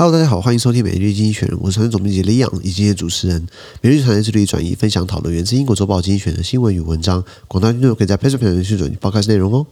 Hello，大家好，欢迎收听每日经济学，我是团队总编辑李昂，以及今天主持人。每日团队致力转移分享讨论源自英国周报经济学的新闻与文章，广大听众可以在 PressPlay 上去转报开始内容哦。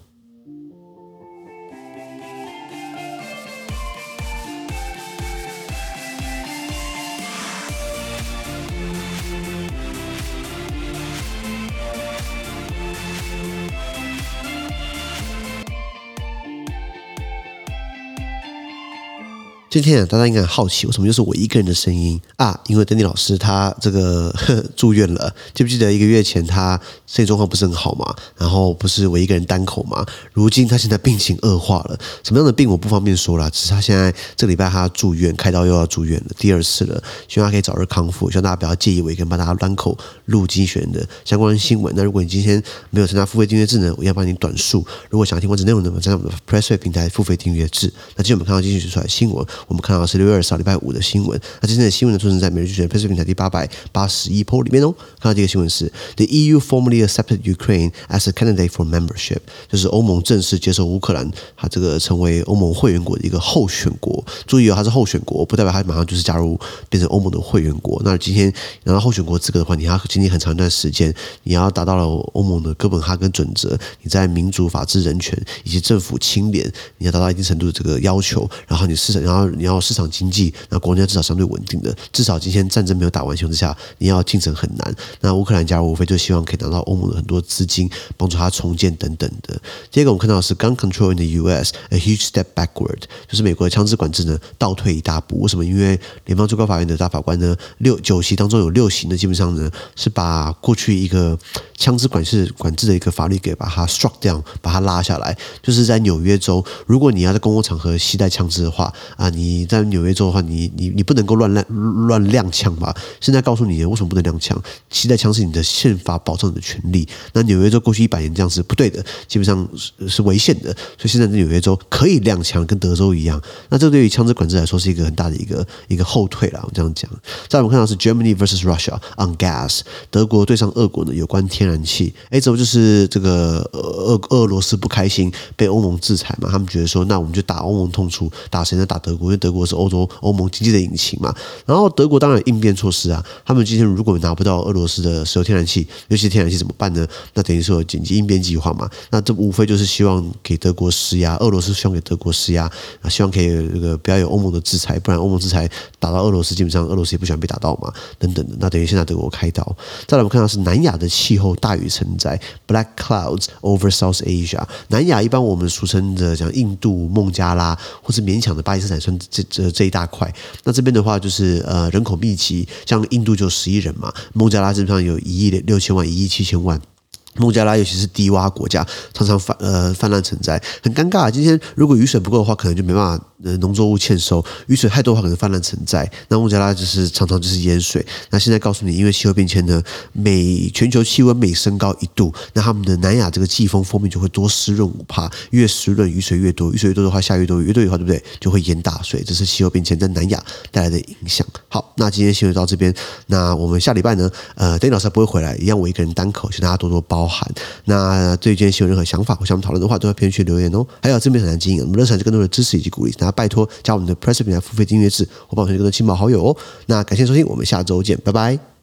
今天，大家应该很好奇，为什么又是我一个人的声音啊？因为丹尼老师他这个呵 住院了，记不记得一个月前他身体状况不是很好嘛？然后不是我一个人单口嘛？如今他现在病情恶化了，什么样的病我不方便说了，只是他现在这礼拜他住院，开刀又要住院了，第二次了，希望他可以早日康复，希望大家不要介意我一个人帮大家单口录经济学人的相关新闻。那如果你今天没有参加付费订阅制呢，我要帮你短述；如果想要听完整内容的，在我们的 PressPlay 平台付费订阅制。那今天我们看到经济学出来新闻。我们看到是六月二十号礼拜五的新闻。那今天的新闻呢，出现在每日经济学人 PressPlay 平台第八百八十一 p 里面哦。看到这个新闻是：The EU formally accepted Ukraine as a candidate for membership，就是欧盟正式接受乌克兰，它这个成为欧盟会员国的一个候选国。注意哦，它是候选国，不代表它马上就是加入变成欧盟的会员国。那今天拿到候选国资格的话，你要经历很长一段时间，你要达到了欧盟的哥本哈根准则，你在民主、法治、人权以及政府清廉，你要达到一定程度的这个要求，然后你市场，然后你要。市场经济，那国家至少相对稳定的，至少今天战争没有打完情况下，你要进程很难。那乌克兰加入，无非就希望可以拿到欧盟的很多资金，帮助他重建等等的。第二个，我们看到是 Gun Control in the U.S. a huge step backward，就是美国的枪支管制呢倒退一大步。为什么？因为联邦最高法院的大法官呢，六九席当中有六席呢，基本上呢是把过去一个枪支管制管制的一个法律给把它 struck down，把它拉下来。就是在纽约州，如果你要在公共场合携带枪支的话啊，你你在纽约州的话，你你你不能够乱乱乱亮枪吧？现在告诉你，为什么不能亮枪？携带枪是你的宪法保障你的权利。那纽约州过去一百年这样是不对的，基本上是是违宪的。所以现在在纽约州可以亮枪，跟德州一样。那这对于枪支管制来说是一个很大的一个一个后退了。我这样讲。再我们看到是 Germany versus Russia on gas，德国对上俄国呢有关天然气。哎，这不就是这个俄俄罗斯不开心被欧盟制裁嘛？他们觉得说，那我们就打欧盟痛处，打谁呢？打德国，因为德国是欧洲。欧盟经济的引擎嘛，然后德国当然应变措施啊，他们今天如果拿不到俄罗斯的石油天然气，尤其是天然气怎么办呢？那等于说紧急应变计划嘛，那这无非就是希望给德国施压，俄罗斯希望给德国施压，啊，希望可以这个不要有欧盟的制裁，不然欧盟制裁打到俄罗斯，基本上俄罗斯也不喜欢被打到嘛，等等的，那等于现在德国开刀。再来我们看到是南亚的气候大雨成灾，Black clouds over South Asia，南亚一般我们俗称的讲印度、孟加拉，或是勉强的巴基斯坦，算这这这一大块。那这边的话就是呃人口密集，像印度就十亿人嘛，孟加拉基本上有一亿六千万、一亿七千万。孟加拉尤其是低洼国家，常常泛呃泛滥成灾，很尴尬。今天如果雨水不够的话，可能就没办法。呃，农作物欠收，雨水太多的话可能泛滥成灾。那孟加拉就是常常就是淹水。那现在告诉你，因为气候变迁呢，每全球气温每升高一度，那他们的南亚这个季风风面就会多湿润五趴，越湿润雨水越多，雨水越多的话下越多，越多的话对不对？就会淹大水，这是气候变迁在南亚带来的影响。好，那今天新闻到这边，那我们下礼拜呢，呃，丁老师不会回来，一样我一个人单口，请大家多多包涵。那对今天新闻任何想法或想讨论的话，都在评论区留言哦。还有这边很难经营，我们热产是更多的支持以及鼓励。拜托加我们的 Press 平台付费订阅制，我帮你更多亲朋好友哦。那感谢收听，我们下周见，拜拜。